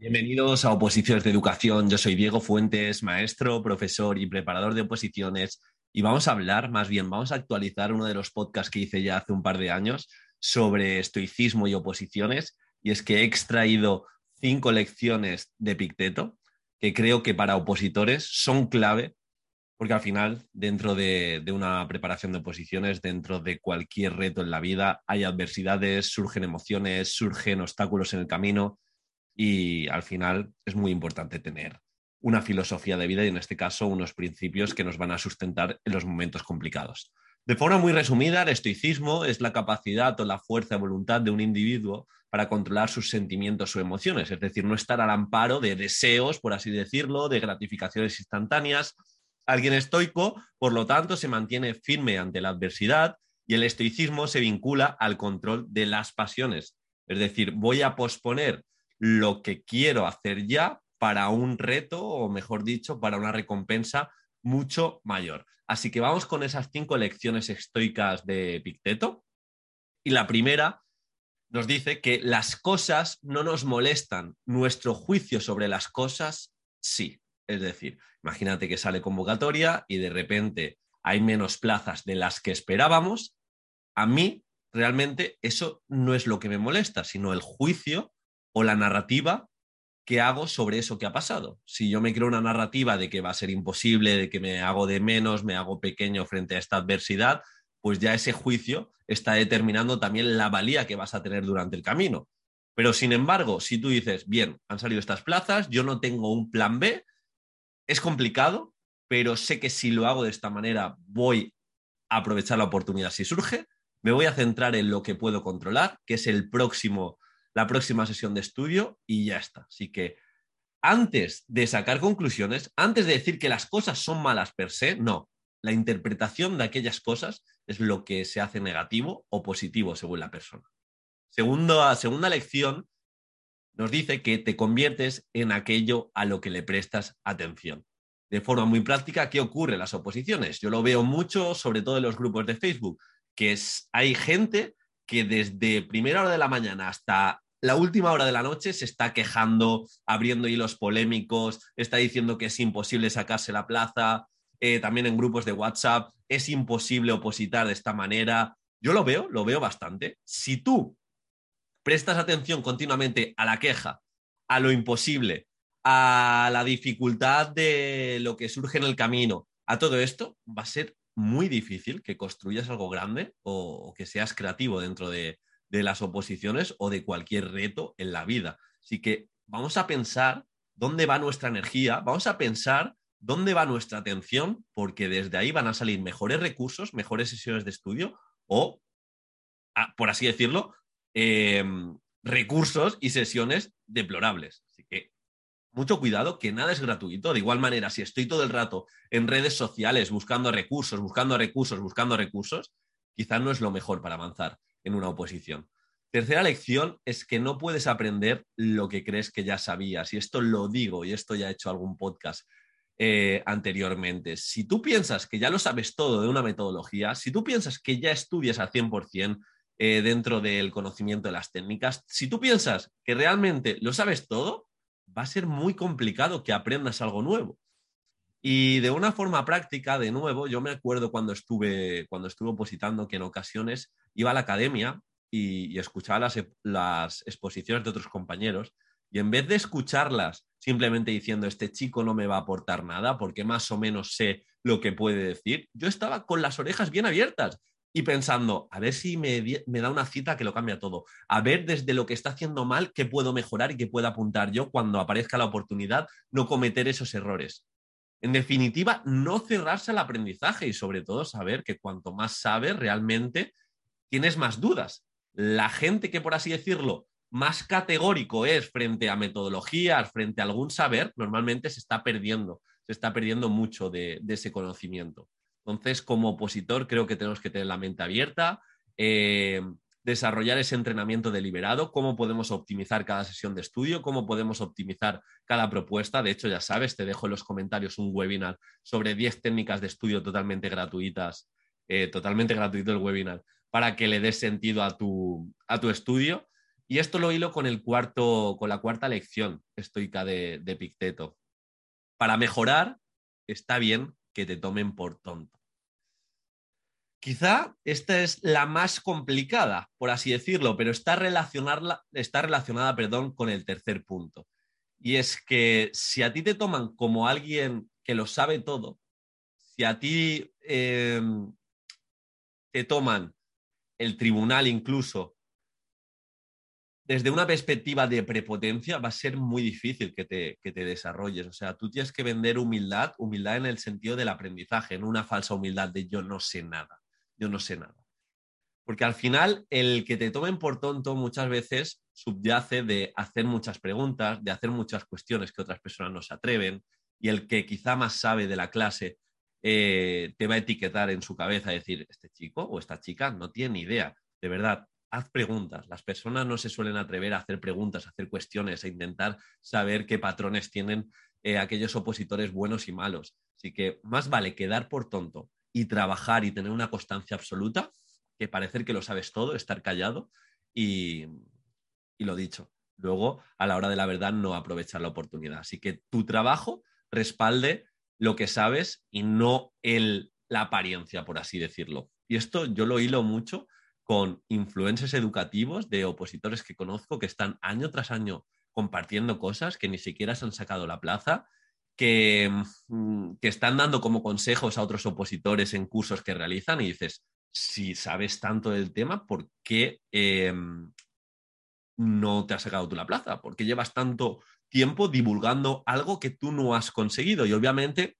Bienvenidos a Oposiciones de Educación. Yo soy Diego Fuentes, maestro, profesor y preparador de oposiciones. Y vamos a hablar, más bien, vamos a actualizar uno de los podcasts que hice ya hace un par de años sobre estoicismo y oposiciones. Y es que he extraído cinco lecciones de Picteto que creo que para opositores son clave, porque al final, dentro de, de una preparación de oposiciones, dentro de cualquier reto en la vida, hay adversidades, surgen emociones, surgen obstáculos en el camino y al final es muy importante tener una filosofía de vida y en este caso unos principios que nos van a sustentar en los momentos complicados. De forma muy resumida, el estoicismo es la capacidad o la fuerza de voluntad de un individuo para controlar sus sentimientos o emociones, es decir, no estar al amparo de deseos, por así decirlo, de gratificaciones instantáneas. Alguien estoico, por lo tanto, se mantiene firme ante la adversidad y el estoicismo se vincula al control de las pasiones. Es decir, voy a posponer lo que quiero hacer ya para un reto, o mejor dicho, para una recompensa mucho mayor. Así que vamos con esas cinco lecciones estoicas de Picteto. Y la primera nos dice que las cosas no nos molestan, nuestro juicio sobre las cosas sí. Es decir, imagínate que sale convocatoria y de repente hay menos plazas de las que esperábamos. A mí realmente eso no es lo que me molesta, sino el juicio o la narrativa que hago sobre eso que ha pasado. Si yo me creo una narrativa de que va a ser imposible, de que me hago de menos, me hago pequeño frente a esta adversidad, pues ya ese juicio está determinando también la valía que vas a tener durante el camino. Pero sin embargo, si tú dices, bien, han salido estas plazas, yo no tengo un plan B, es complicado, pero sé que si lo hago de esta manera voy a aprovechar la oportunidad si surge, me voy a centrar en lo que puedo controlar, que es el próximo la próxima sesión de estudio y ya está. Así que antes de sacar conclusiones, antes de decir que las cosas son malas per se, no. La interpretación de aquellas cosas es lo que se hace negativo o positivo según la persona. Segunda lección nos dice que te conviertes en aquello a lo que le prestas atención. De forma muy práctica, ¿qué ocurre en las oposiciones? Yo lo veo mucho, sobre todo en los grupos de Facebook, que es, hay gente que desde primera hora de la mañana hasta la última hora de la noche se está quejando, abriendo hilos polémicos, está diciendo que es imposible sacarse la plaza, eh, también en grupos de WhatsApp, es imposible opositar de esta manera. Yo lo veo, lo veo bastante. Si tú prestas atención continuamente a la queja, a lo imposible, a la dificultad de lo que surge en el camino, a todo esto, va a ser muy difícil que construyas algo grande o, que seas creativo dentro de, las oposiciones o de cualquier reto en la vida. Así que vamos a pensar dónde va nuestra energía, vamos a pensar dónde va nuestra atención, porque desde ahí van a salir mejores recursos, mejores sesiones de estudio o, por así decirlo, em, recursos y sesiones deplorables. Así que mucho cuidado, que nada es gratuito. De igual manera, si estoy todo el rato en redes sociales buscando recursos, buscando recursos, buscando recursos, quizás no es lo mejor para avanzar en una oposición. Tercera lección es que no puedes aprender lo que crees que ya sabías. Y esto lo digo, y esto ya he hecho algún podcast eh, anteriormente. Si tú piensas que ya lo sabes todo de una metodología, si tú piensas que ya estudias al 100% eh, dentro del conocimiento de las técnicas, si tú piensas que realmente lo sabes todo, va a ser muy complicado que aprendas algo nuevo. Y de una forma práctica, de nuevo, yo me acuerdo cuando estuve, cuando estuve opositando que en ocasiones iba a la academia y, escuchaba las, las, exposiciones de otros compañeros y en vez de escucharlas simplemente diciendo este chico no me va a aportar nada porque más o menos sé lo que puede decir, yo estaba con las orejas bien abiertas y pensando, a ver si me, da una cita que lo cambia todo, a ver desde lo que está haciendo mal qué puedo mejorar y qué puedo apuntar yo cuando aparezca la oportunidad, no cometer esos errores. En definitiva, no cerrarse al aprendizaje y sobre todo saber que cuanto más sabes, realmente tienes más dudas. La gente que, por así decirlo, más categórico es frente a metodologías, frente a algún saber, normalmente se está perdiendo, se está perdiendo mucho de ese conocimiento. Entonces, como opositor, creo que tenemos que tener la mente abierta, eh, desarrollar ese entrenamiento deliberado, cómo podemos optimizar cada sesión de estudio, cómo podemos optimizar cada propuesta. De hecho, ya sabes, te dejo en los comentarios un webinar sobre 10 técnicas de estudio totalmente gratuitas, eh, totalmente gratuito el webinar, para que le des sentido a tu, a tu estudio. Y esto lo hilo con, el cuarto, con la cuarta lección estoica de, de Picteto. Para mejorar, está bien que te tomen por tonto. Quizá esta es la más complicada, por así decirlo, pero está, está relacionada perdón, con el tercer punto. Y es que si a ti te toman como alguien que lo sabe todo, si a ti em, te toman el tribunal incluso desde una perspectiva de prepotencia, va a ser muy difícil que te, que te, desarrolles. O sea, tú tienes que vender humildad, humildad en el sentido del aprendizaje, no una falsa humildad de yo no sé nada, yo no sé nada. Porque al final el que te tomen por tonto muchas veces subyace de hacer muchas preguntas, de hacer muchas cuestiones que otras personas no se atreven, y el que quizá más sabe de la clase eh, te va a etiquetar en su cabeza, decir, este chico o esta chica no tiene ni idea. De verdad, haz preguntas. Las personas no se suelen atrever a hacer preguntas, a hacer cuestiones, a intentar saber qué patrones tienen eh, aquellos opositores buenos y malos. Así que más vale quedar por tonto y trabajar y tener una constancia absoluta que parecer que lo sabes todo, estar callado y, y lo dicho. Luego, a la hora de la verdad, no aprovechar la oportunidad. Así que tu trabajo respalde lo que sabes y no el, la apariencia, por así decirlo. Y esto yo lo hilo mucho con influencers educativos de opositores que conozco que están año tras año compartiendo cosas que ni siquiera se han sacado la plaza, que, mm, que están dando como consejos a otros opositores en cursos que realizan y dices, si sabes tanto del tema, ¿por qué em, no te has sacado tú la plaza? ¿Por qué llevas tanto tiempo divulgando algo que tú no has conseguido? Y obviamente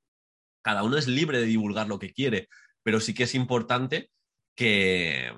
cada uno es libre de divulgar lo que quiere, pero sí que es importante que,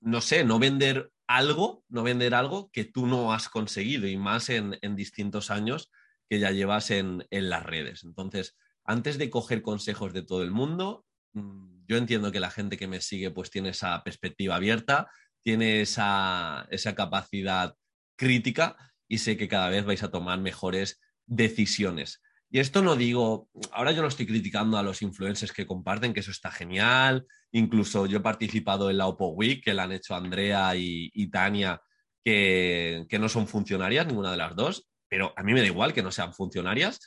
no sé, no vender algo, no vender algo que tú no has conseguido y más en, distintos años que ya llevas en, las redes. Entonces, antes de coger consejos de todo el mundo, mm, yo entiendo que la gente que me sigue pues tiene esa perspectiva abierta, tiene esa, esa capacidad crítica y sé que cada vez vais a tomar mejores decisiones. Y esto no digo, ahora yo no estoy criticando a los influencers que comparten, que eso está genial. Incluso yo he participado en la Oppo Week, que la han hecho Andrea y, Tania, que, no son funcionarias, ninguna de las dos, pero a mí me da igual que no sean funcionarias,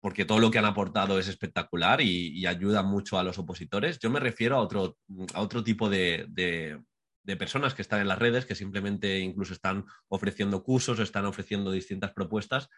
porque todo lo que han aportado es espectacular y, ayuda mucho a los opositores. Yo me refiero a otro, a otro tipo de, de personas que están en las redes, que simplemente incluso están ofreciendo cursos, están ofreciendo distintas propuestas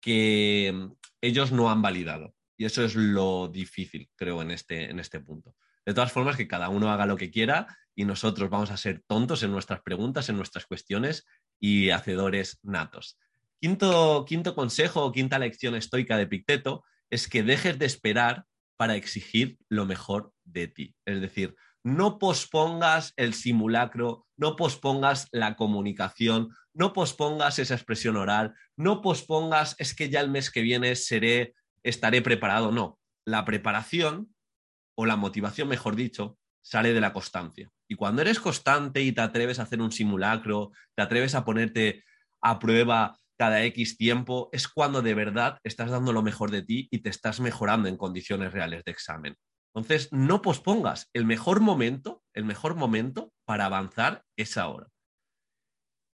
que ellos no han validado. Y eso es lo difícil, creo, en este, en este punto. De todas formas, que cada uno haga lo que quiera y nosotros vamos a ser tontos en nuestras preguntas, en nuestras cuestiones y hacedores natos. Quinto, consejo o quinta lección estoica de Picteto es que dejes de esperar para exigir lo mejor de ti. Es decir, no pospongas el simulacro, no pospongas la comunicación, no pospongas esa expresión oral, no pospongas es que ya el mes que viene seré, estaré preparado. No, la preparación o la motivación, mejor dicho, sale de la constancia. Y cuando eres constante y te atreves a hacer un simulacro, te atreves a ponerte a prueba cada X tiempo, es cuando de verdad estás dando lo mejor de ti y te estás mejorando en condiciones reales de examen. Entonces, no pospongas. El mejor momento, el mejor momento para avanzar es ahora.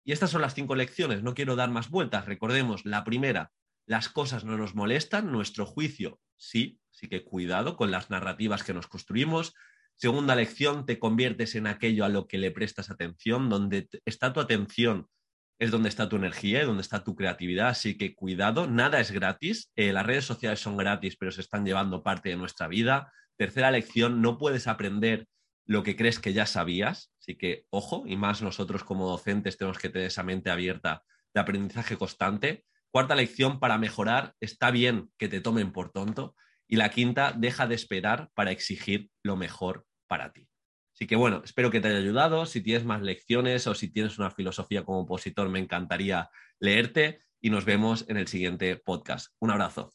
Y estas son las cinco lecciones. No quiero dar más vueltas. Recordemos, la primera, las cosas no nos molestan, nuestro juicio sí, así que cuidado con las narrativas que nos construimos. Segunda lección, te conviertes en aquello a lo que le prestas atención, donde está tu atención es donde está tu energía y donde está tu creatividad, así que cuidado, nada es gratis, eh, las redes sociales son gratis, pero se están llevando parte de nuestra vida, Tercera lección, no puedes aprender lo que crees que ya sabías, así que ojo, y más nosotros como docentes tenemos que tener esa mente abierta de aprendizaje constante. Cuarta lección, para mejorar, está bien que te tomen por tonto. Y la quinta, deja de esperar para exigir lo mejor para ti. Así que bueno, espero que te haya ayudado. Si tienes más lecciones o si tienes una filosofía como opositor, me encantaría leerte y nos vemos en el siguiente podcast. Un abrazo.